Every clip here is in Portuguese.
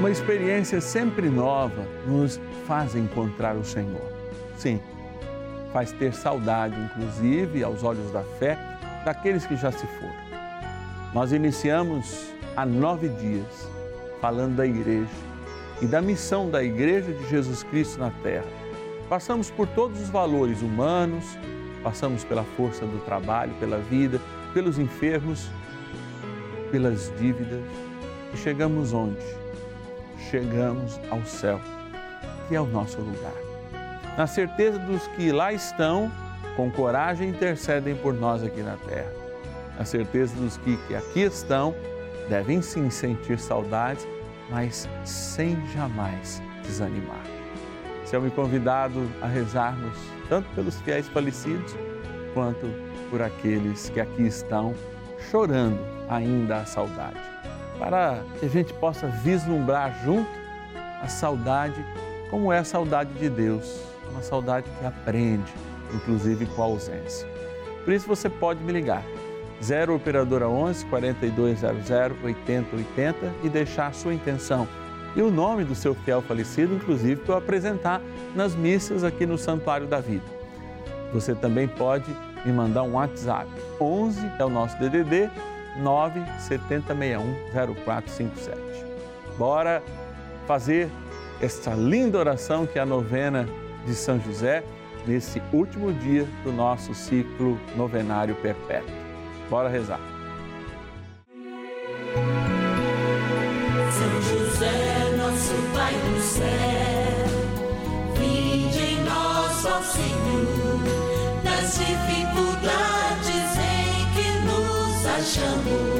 Uma experiência sempre nova nos faz encontrar o Senhor. Sim, faz ter saudade, inclusive, aos olhos da fé, daqueles que já se foram. Nós iniciamos há nove dias falando da igreja e da missão da Igreja de Jesus Cristo na Terra. Passamos por todos os valores humanos, passamos pela força do trabalho, pela vida, pelos enfermos, pelas dívidas e chegamos onde? Chegamos ao céu, que é o nosso lugar. Na certeza dos que lá estão, com coragem intercedem por nós aqui na terra. Na certeza dos que, que aqui estão, devem sim sentir saudades mas sem jamais desanimar. Me convidado a rezarmos tanto pelos fiéis falecidos quanto por aqueles que aqui estão chorando ainda a saudade, para que a gente possa vislumbrar junto a saudade como é a saudade de Deus, uma saudade que aprende, inclusive com a ausência. Por isso você pode me ligar 0 Operadora 11 4200 8080 e deixar a sua intenção e o nome do seu fiel falecido, inclusive, para eu apresentar nas missas aqui no Santuário da Vida. Você também pode me mandar um WhatsApp. 11 é o nosso DDD 970610457. Bora fazer esta linda oração que é a novena de São José nesse último dia do nosso ciclo novenário perpétuo. Bora rezar. São José, nosso Pai do céu, vinde em nós, ó Senhor, nas dificuldades nos achamos.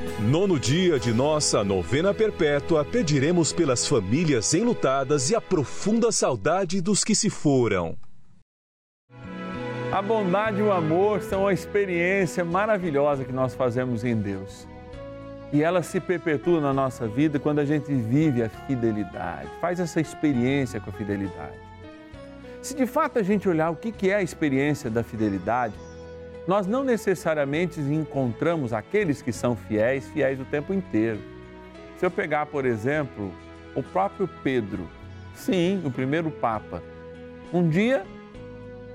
nono dia de nossa novena perpétua, pediremos pelas famílias enlutadas e a profunda saudade dos que se foram. A bondade e o amor são uma experiência maravilhosa que nós fazemos em Deus. E ela se perpetua na nossa vida quando a gente vive a fidelidade, faz essa experiência com a fidelidade. Se de fato a gente olhar o que é a experiência da fidelidade, nós não necessariamente encontramos aqueles que são fiéis, fiéis o tempo inteiro. Se eu pegar, por exemplo, o próprio Pedro, sim, o primeiro Papa, um dia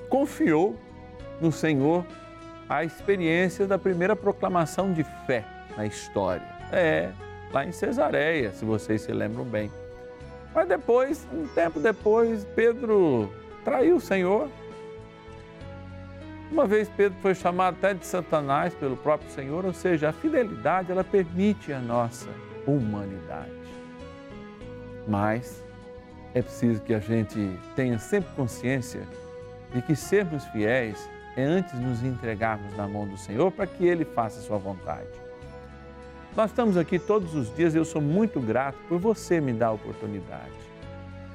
confiou no Senhor a experiência da primeira proclamação de fé na história. É, lá em Cesareia, se vocês se lembram bem. Mas depois, um tempo depois, Pedro traiu o Senhor. Uma vez Pedro foi chamado até de Satanás pelo próprio Senhor, ou seja, a fidelidade ela permite a nossa humanidade. Mas é preciso que a gente tenha sempre consciência de que sermos fiéis é antes nos entregarmos na mão do Senhor para que Ele faça a sua vontade. Nós estamos aqui todos os dias e eu sou muito grato por você me dar a oportunidade.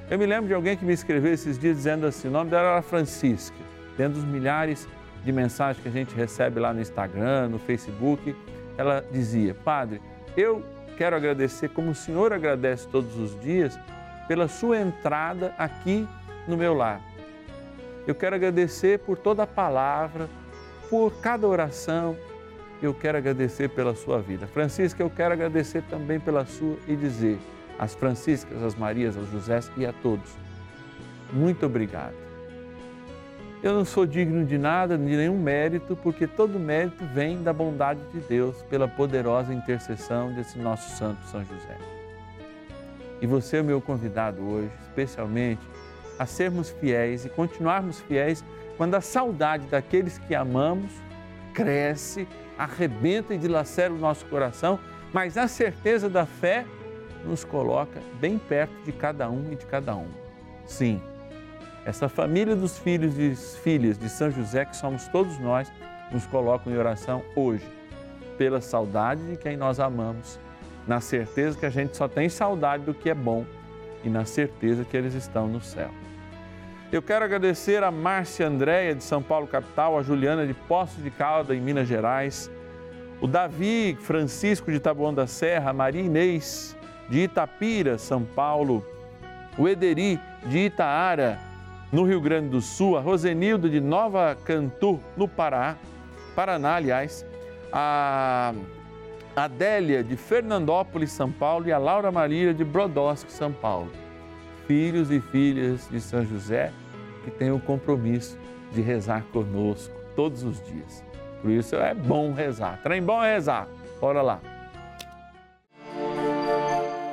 Eu me lembro de alguém que me escreveu esses dias dizendo assim, o nome dela era Francisca, dentro dos milhares de mensagens que a gente recebe lá no Instagram, no Facebook, ela dizia, Padre, eu quero agradecer, como o Senhor agradece todos os dias, pela sua entrada aqui no meu lar. Eu quero agradecer por toda a palavra, por cada oração. Eu quero agradecer pela sua vida. Francisca, eu quero agradecer também pela sua e dizer às Franciscas, às Marias, aos Josés e a todos, muito obrigado. Eu não sou digno de nada, de nenhum mérito, porque todo mérito vem da bondade de Deus, pela poderosa intercessão desse nosso santo São José. E você é meu convidado hoje, especialmente, a sermos fiéis e continuarmos fiéis quando a saudade daqueles que amamos cresce, arrebenta e dilacera o nosso coração, mas a certeza da fé nos coloca bem perto de cada um e de cada um. Sim, essa família dos filhos e filhas de São José, que somos todos nós, nos coloca em oração hoje, pela saudade de quem nós amamos, na certeza que a gente só tem saudade do que é bom e na certeza que eles estão no céu. Eu quero agradecer a Márcia Andréia, de São Paulo, capital, a Juliana de Poços de Calda, em Minas Gerais, o Davi Francisco de Taboão da Serra, a Maria Inês, de Itapira, São Paulo, o Ederi, de Itaara, no Rio Grande do Sul, a Rosenildo de Nova Cantu, no Pará, Paraná, aliás, a Adélia de Fernandópolis, São Paulo e a Laura Maria de Brodowski, São Paulo. Filhos e filhas de São José que têm o compromisso de rezar conosco todos os dias. Por isso é bom rezar. Trem bom é rezar. Bora lá.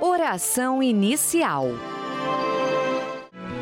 Oração inicial.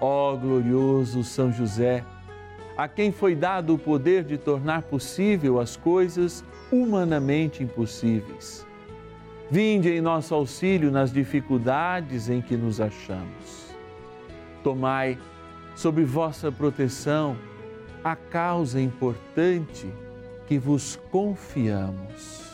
Ó glorioso São José, a quem foi dado o poder de tornar possível as coisas humanamente impossíveis. Vinde em nosso auxílio nas dificuldades em que nos achamos. Tomai sob vossa proteção a causa importante que vos confiamos.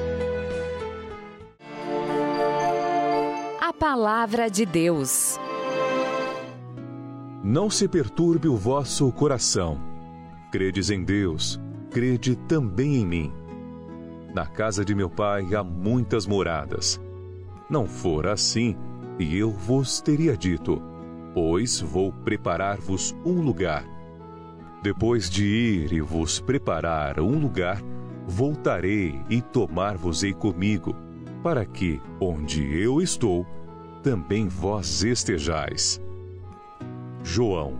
Palavra de Deus. Não se perturbe o vosso coração. Credes em Deus, crede também em mim. Na casa de meu pai há muitas moradas. Não for assim, e eu vos teria dito: Pois vou preparar-vos um lugar. Depois de ir e vos preparar um lugar, voltarei e tomar-vos-ei comigo, para que, onde eu estou, também vós estejais. João,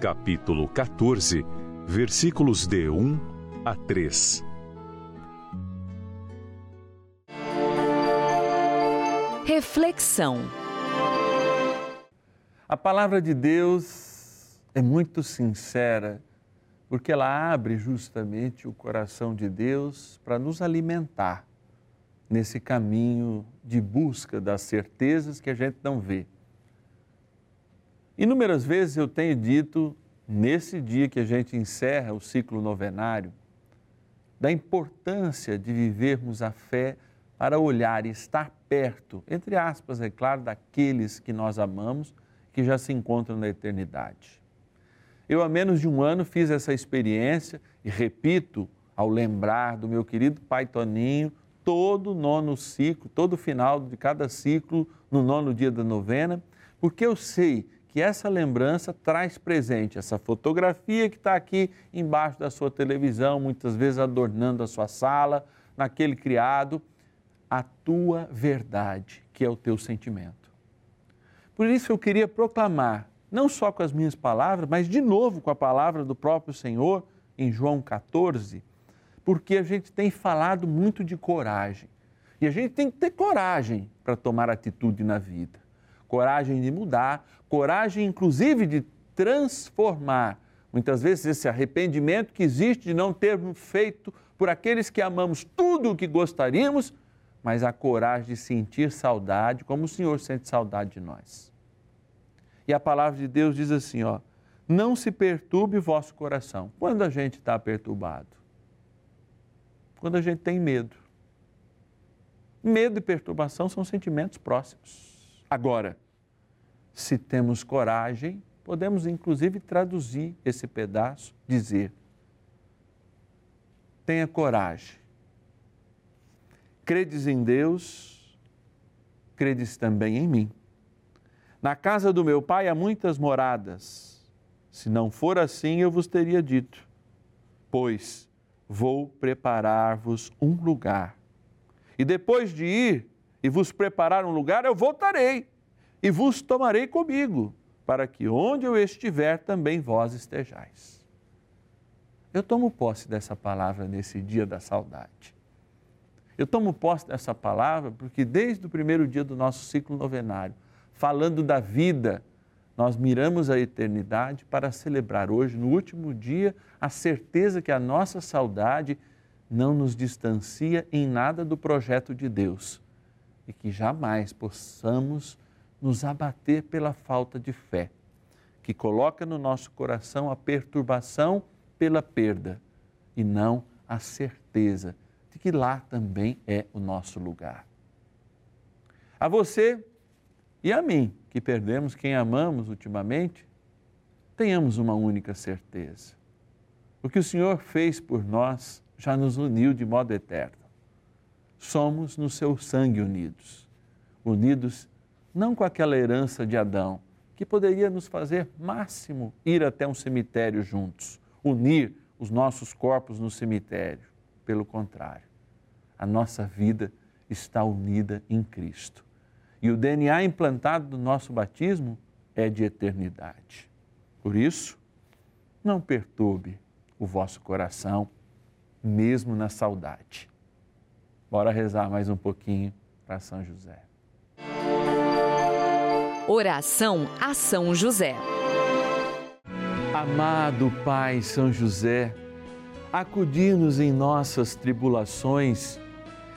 capítulo 14, versículos de 1 a 3. Reflexão. A palavra de Deus é muito sincera, porque ela abre justamente o coração de Deus para nos alimentar nesse caminho de busca das certezas que a gente não vê. Inúmeras vezes eu tenho dito, nesse dia que a gente encerra o ciclo novenário, da importância de vivermos a fé para olhar e estar perto, entre aspas, é claro, daqueles que nós amamos, que já se encontram na eternidade. Eu, há menos de um ano, fiz essa experiência e repito, ao lembrar do meu querido pai Toninho, todo nono ciclo, todo final de cada ciclo, no nono dia da novena, porque eu sei que essa lembrança traz presente essa fotografia que está aqui embaixo da sua televisão, muitas vezes adornando a sua sala, naquele criado, a tua verdade, que é o teu sentimento. Por isso eu queria proclamar, não só com as minhas palavras, mas de novo com a palavra do próprio Senhor, em João 14, porque a gente tem falado muito de coragem. E a gente tem que ter coragem para tomar atitude na vida. Coragem de mudar, coragem inclusive de transformar. Muitas vezes esse arrependimento que existe de não termos feito por aqueles que amamos tudo o que gostaríamos, mas a coragem de sentir saudade, como o Senhor sente saudade de nós. E a palavra de Deus diz assim, ó, não se perturbe o vosso coração. Quando a gente está perturbado? Quando a gente tem medo. Medo e perturbação são sentimentos próximos. Agora, se temos coragem, podemos inclusive traduzir esse pedaço, dizer: tenha coragem. Credes em Deus, credes também em mim. Na casa do meu pai há muitas moradas. Se não for assim, eu vos teria dito. Pois vou preparar-vos um lugar. E depois de ir e vos preparar um lugar, eu voltarei e vos tomarei comigo, para que onde eu estiver também vós estejais. Eu tomo posse dessa palavra nesse dia da saudade. Eu tomo posse dessa palavra porque desde o primeiro dia do nosso ciclo novenário, falando da vida, nós miramos a eternidade para celebrar hoje, no último dia, a certeza que a nossa saudade não nos distancia em nada do projeto de Deus e que jamais possamos nos abater pela falta de fé, que coloca no nosso coração a perturbação pela perda e não a certeza de que lá também é o nosso lugar. A você e a mim, que perdemos quem amamos ultimamente, tenhamos uma única certeza. O que o Senhor fez por nós já nos uniu de modo eterno. Somos no seu sangue unidos. Unidos não com aquela herança de Adão, que poderia nos fazer máximo ir até um cemitério juntos, unir os nossos corpos no cemitério. Pelo contrário, a nossa vida está unida em Cristo e o DNA implantado do nosso batismo é de eternidade. Por isso, não perturbe o vosso coração, mesmo na saudade. Bora rezar mais um pouquinho para São José. Oração a São José. Amado Pai São José, acudir-nos em nossas tribulações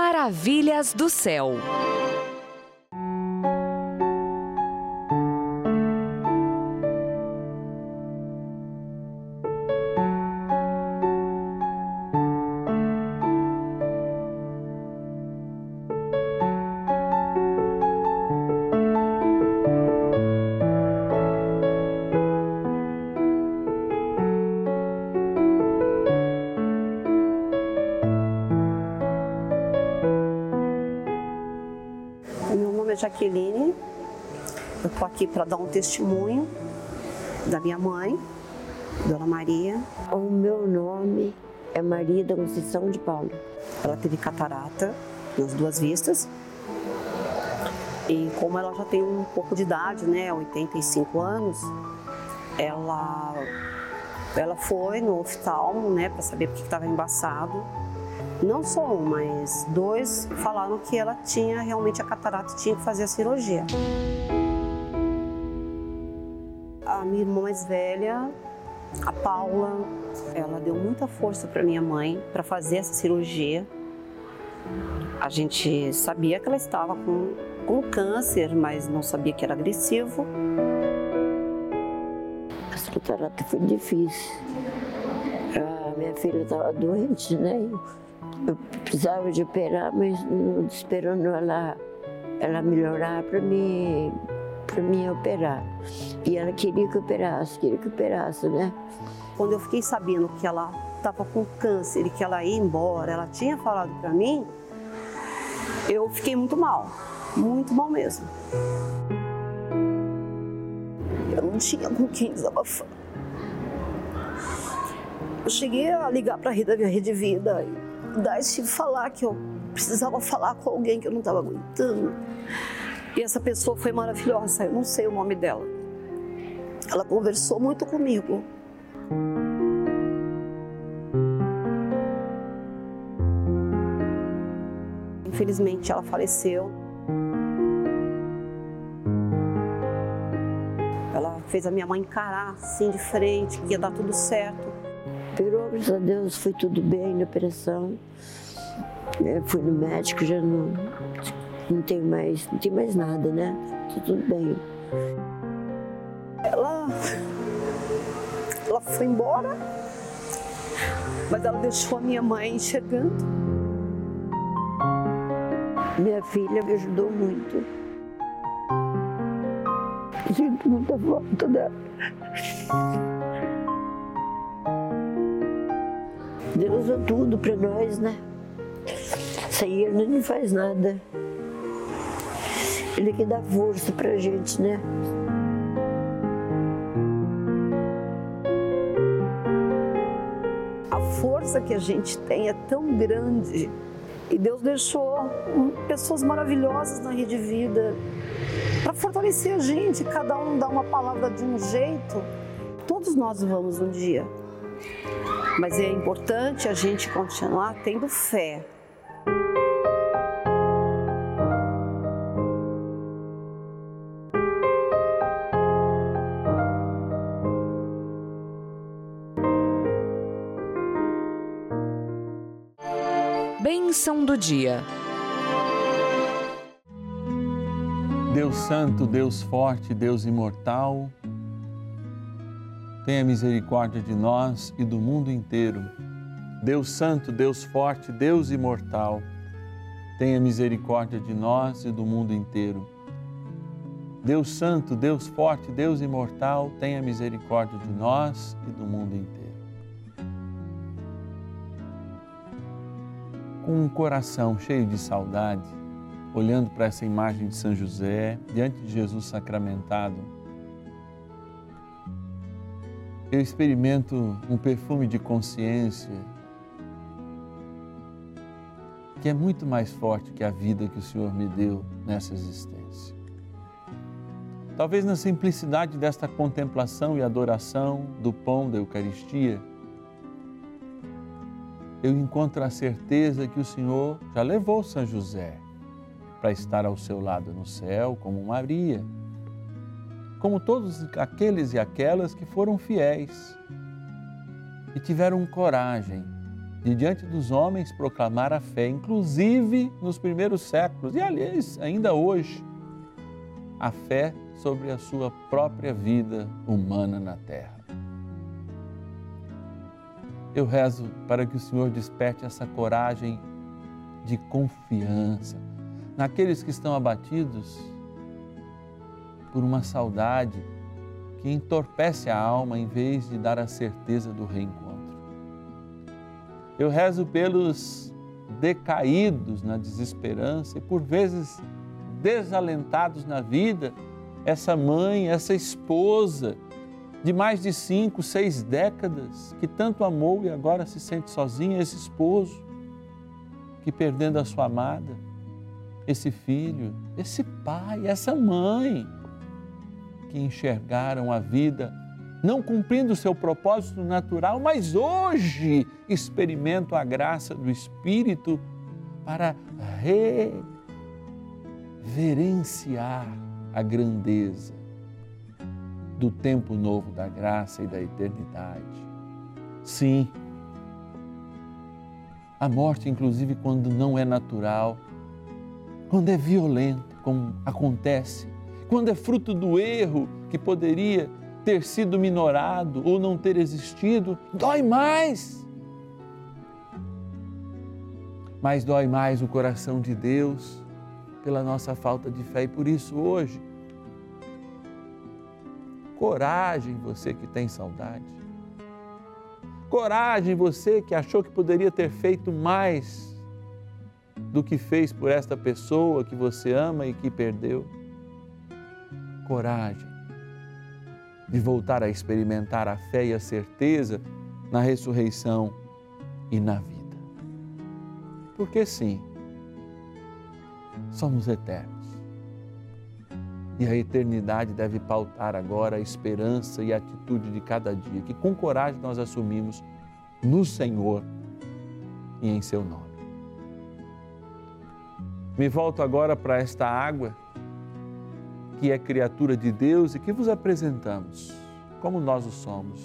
Maravilhas do céu. Jaqueline, eu estou aqui para dar um testemunho da minha mãe, Dona Maria. O meu nome é Maria da Conceição de Paulo. Ela teve catarata nas duas vistas. E como ela já tem um pouco de idade, né, 85 anos, ela, ela foi no oftalmo, né, para saber porque estava embaçado. Não só um, mas dois falaram que ela tinha realmente a catarata e tinha que fazer a cirurgia. A minha irmã mais velha, a Paula, ela deu muita força para minha mãe para fazer essa cirurgia. A gente sabia que ela estava com, com câncer, mas não sabia que era agressivo. Essa catarata foi difícil. A minha filha estava doente, né? Eu precisava de operar, mas esperando ela, ela melhorar para mim, para mim operar. E ela queria que eu operasse, queria que eu operasse, né? Quando eu fiquei sabendo que ela estava com câncer e que ela ia embora, ela tinha falado para mim, eu fiquei muito mal, muito mal mesmo. Eu não tinha com quem desabafar. Eu cheguei a ligar para a rede vida e dar esse falar que eu precisava falar com alguém que eu não estava aguentando. E essa pessoa foi maravilhosa, eu não sei o nome dela. Ela conversou muito comigo. Infelizmente ela faleceu. Ela fez a minha mãe encarar assim de frente, que ia dar tudo certo. Graças a Deus, foi tudo bem na operação. Eu fui no médico, já não, não tem mais, não tem mais nada, né? Tá tudo bem. Ela, ela foi embora, mas ela deixou a minha mãe enxergando. Minha filha me ajudou muito. Sinto muita falta dela. Deus é tudo para nós, né? Sem ele não faz nada. Ele que dá força pra gente, né? A força que a gente tem é tão grande. E Deus deixou pessoas maravilhosas na rede vida para fortalecer a gente, cada um dá uma palavra de um jeito. Todos nós vamos um dia. Mas é importante a gente continuar tendo fé. Bênção do dia. Deus Santo, Deus Forte, Deus Imortal, tenha misericórdia de nós e do mundo inteiro. Deus Santo, Deus Forte, Deus Imortal, tenha misericórdia de nós e do mundo inteiro. Deus Santo, Deus Forte, Deus Imortal, tenha misericórdia de nós e do mundo inteiro. com um coração cheio de saudade, olhando para essa imagem de São José, diante de Jesus sacramentado, eu experimento um perfume de consciência que é muito mais forte que a vida que o Senhor me deu nessa existência. Talvez na simplicidade desta contemplação e adoração do pão da Eucaristia, eu encontro a certeza que o Senhor já levou São José para estar ao seu lado no céu, como Maria, como todos aqueles e aquelas que foram fiéis e tiveram coragem de diante dos homens proclamar a fé, inclusive nos primeiros séculos e aliás ainda hoje, a fé sobre a sua própria vida humana na terra. Eu rezo para que o Senhor desperte essa coragem de confiança naqueles que estão abatidos por uma saudade que entorpece a alma em vez de dar a certeza do reencontro. Eu rezo pelos decaídos na desesperança e por vezes desalentados na vida, essa mãe, essa esposa de mais de cinco, seis décadas, que tanto amou e agora se sente sozinha, esse esposo que perdendo a sua amada, esse filho, esse pai, essa mãe, que enxergaram a vida não cumprindo o seu propósito natural, mas hoje experimento a graça do Espírito para reverenciar a grandeza do tempo novo da graça e da eternidade. Sim, a morte, inclusive quando não é natural, quando é violenta, como acontece, quando é fruto do erro que poderia ter sido minorado ou não ter existido, dói mais. Mas dói mais o coração de Deus pela nossa falta de fé e por isso hoje Coragem, você que tem saudade. Coragem, você que achou que poderia ter feito mais do que fez por esta pessoa que você ama e que perdeu. Coragem de voltar a experimentar a fé e a certeza na ressurreição e na vida. Porque sim, somos eternos e a eternidade deve pautar agora a esperança e a atitude de cada dia, que com coragem nós assumimos no Senhor e em seu nome. Me volto agora para esta água, que é criatura de Deus e que vos apresentamos como nós o somos.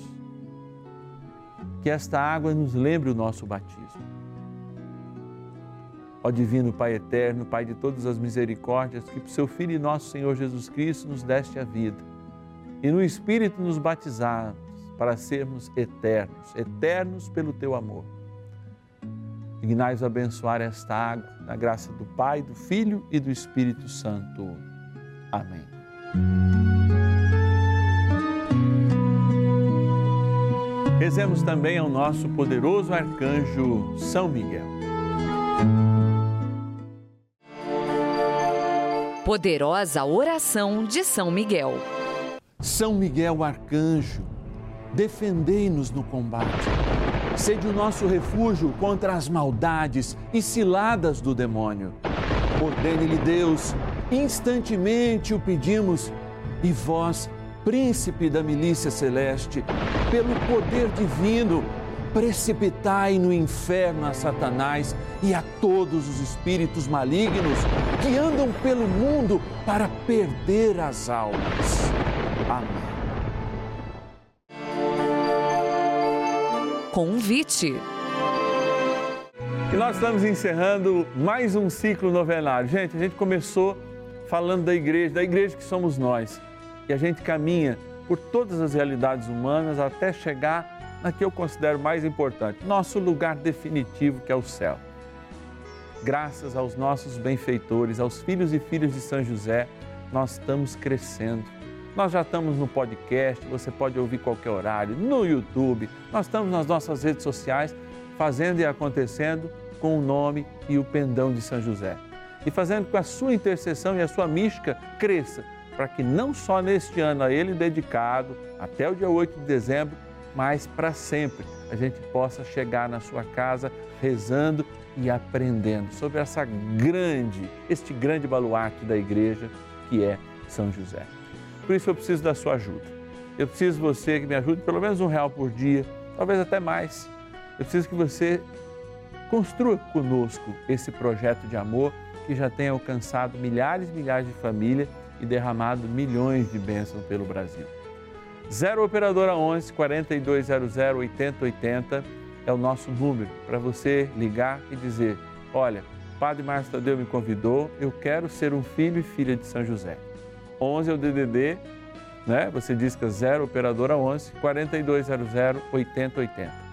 Que esta água nos lembre o nosso batismo Ó Divino Pai Eterno, Pai de todas as misericórdias, que por seu Filho e nosso Senhor Jesus Cristo nos deste a vida e no Espírito nos batizamos para sermos eternos, eternos pelo teu amor. Dignai-os abençoar esta água, na graça do Pai, do Filho e do Espírito Santo. Amém. Rezemos também ao nosso poderoso arcanjo São Miguel. Poderosa oração de São Miguel. São Miguel Arcanjo, defendei-nos no combate. Sede o nosso refúgio contra as maldades e ciladas do demônio. Ordene-lhe Deus, instantemente o pedimos, e vós, príncipe da milícia celeste, pelo poder divino, precipitai no inferno a Satanás e a todos os espíritos malignos que andam pelo mundo para perder as almas. Amém. Convite. E nós estamos encerrando mais um ciclo novenário. Gente, a gente começou falando da igreja, da igreja que somos nós. E a gente caminha por todas as realidades humanas até chegar na que eu considero mais importante, nosso lugar definitivo, que é o céu. Graças aos nossos benfeitores, aos filhos e filhas de São José, nós estamos crescendo. Nós já estamos no podcast, você pode ouvir qualquer horário, no YouTube, nós estamos nas nossas redes sociais, fazendo e acontecendo com o nome e o pendão de São José. E fazendo com a sua intercessão e a sua mística cresça, para que não só neste ano a ele dedicado, até o dia 8 de dezembro, mas para sempre a gente possa chegar na sua casa rezando e aprendendo sobre essa grande, este grande baluarte da igreja que é São José. Por isso eu preciso da sua ajuda. Eu preciso você que me ajude pelo menos um real por dia, talvez até mais. Eu preciso que você construa conosco esse projeto de amor que já tem alcançado milhares e milhares de famílias e derramado milhões de bênçãos pelo Brasil. 0 Operadora 11 4200 8080 é o nosso número para você ligar e dizer: Olha, Padre Márcio Tadeu me convidou, eu quero ser um filho e filha de São José. 11 é o DDD, né? Você diz que é 0 Operadora 11 4200 8080.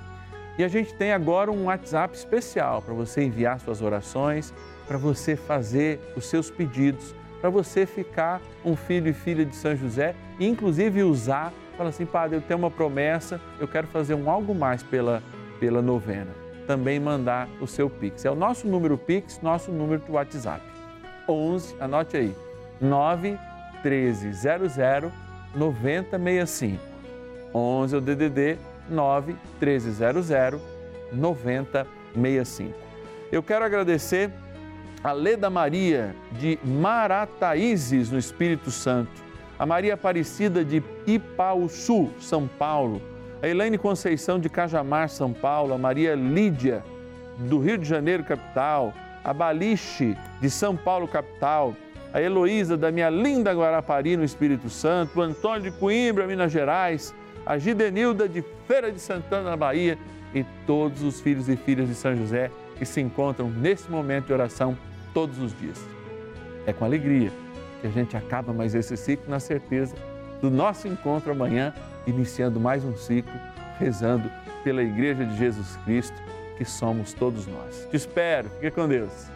E a gente tem agora um WhatsApp especial para você enviar suas orações, para você fazer os seus pedidos, para você ficar um filho e filha de São José e inclusive usar, fala assim, Padre, eu tenho uma promessa, eu quero fazer um algo mais pela pela novena. Também mandar o seu Pix. É o nosso número Pix, nosso número do WhatsApp. 11, anote aí, 9 1300 9065. 11 é o DDD 9 1300 9065. Eu quero agradecer a Leda Maria de Marataízes, no Espírito Santo, a Maria Aparecida de Ipauçu, São Paulo, a Elaine Conceição de Cajamar, São Paulo, a Maria Lídia do Rio de Janeiro, capital, a Baliche de São Paulo, capital, a Heloísa da minha linda Guarapari, no Espírito Santo, o Antônio de Coimbra, Minas Gerais, a Gidenilda de Feira de Santana, na Bahia. E todos os filhos e filhas de São José que se encontram nesse momento de oração todos os dias. É com alegria que a gente acaba mais esse ciclo na certeza do nosso encontro amanhã iniciando mais um ciclo, rezando pela Igreja de Jesus Cristo, que somos todos nós. Te espero, fique com Deus.